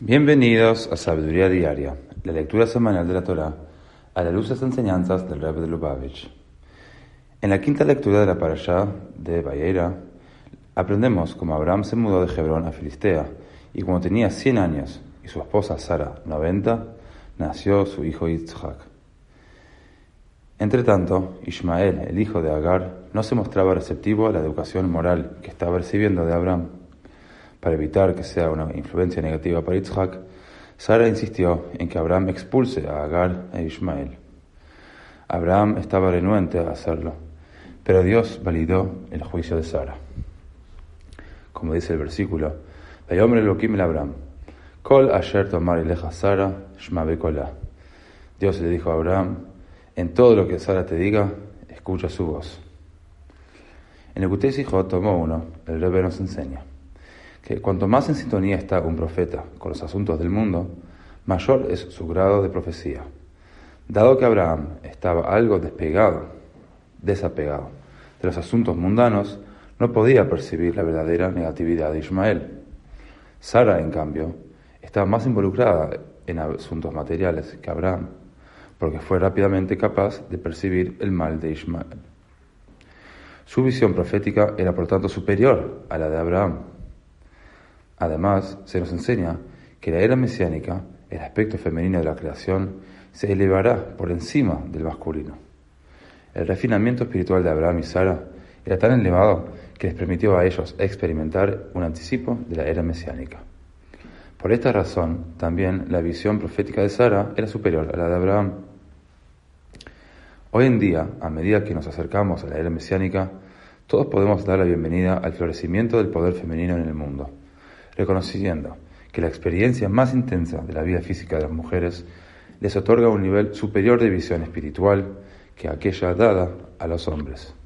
Bienvenidos a Sabiduría Diaria, la lectura semanal de la Torá a la luz de las enseñanzas del Rebbe de Lubavitch. En la quinta lectura de la parashá de Bayera, aprendemos cómo Abraham se mudó de Hebrón a Filistea y cuando tenía 100 años y su esposa Sara 90, nació su hijo Yitzhak. Entre tanto, Ismael, el hijo de Agar, no se mostraba receptivo a la educación moral que estaba recibiendo de Abraham. Para evitar que sea una influencia negativa para Yitzhak, Sara insistió en que Abraham expulse a Agar e Ismael. Abraham estaba renuente a hacerlo, pero Dios validó el juicio de Sara. Como dice el versículo, Elohim el Abraham, Kol asher tomar Sara, shma Dios le dijo a Abraham, en todo lo que Sara te diga, escucha su voz. En el Gutei tomó uno, el Rebbe nos enseña que cuanto más en sintonía está un profeta con los asuntos del mundo, mayor es su grado de profecía. Dado que Abraham estaba algo despegado, desapegado de los asuntos mundanos, no podía percibir la verdadera negatividad de Ismael. Sara, en cambio, estaba más involucrada en asuntos materiales que Abraham porque fue rápidamente capaz de percibir el mal de Ismael. Su visión profética era por tanto superior a la de Abraham. Además, se nos enseña que la era mesiánica, el aspecto femenino de la creación, se elevará por encima del masculino. El refinamiento espiritual de Abraham y Sara era tan elevado que les permitió a ellos experimentar un anticipo de la era mesiánica. Por esta razón, también la visión profética de Sara era superior a la de Abraham. Hoy en día, a medida que nos acercamos a la era mesiánica, todos podemos dar la bienvenida al florecimiento del poder femenino en el mundo, reconociendo que la experiencia más intensa de la vida física de las mujeres les otorga un nivel superior de visión espiritual que aquella dada a los hombres.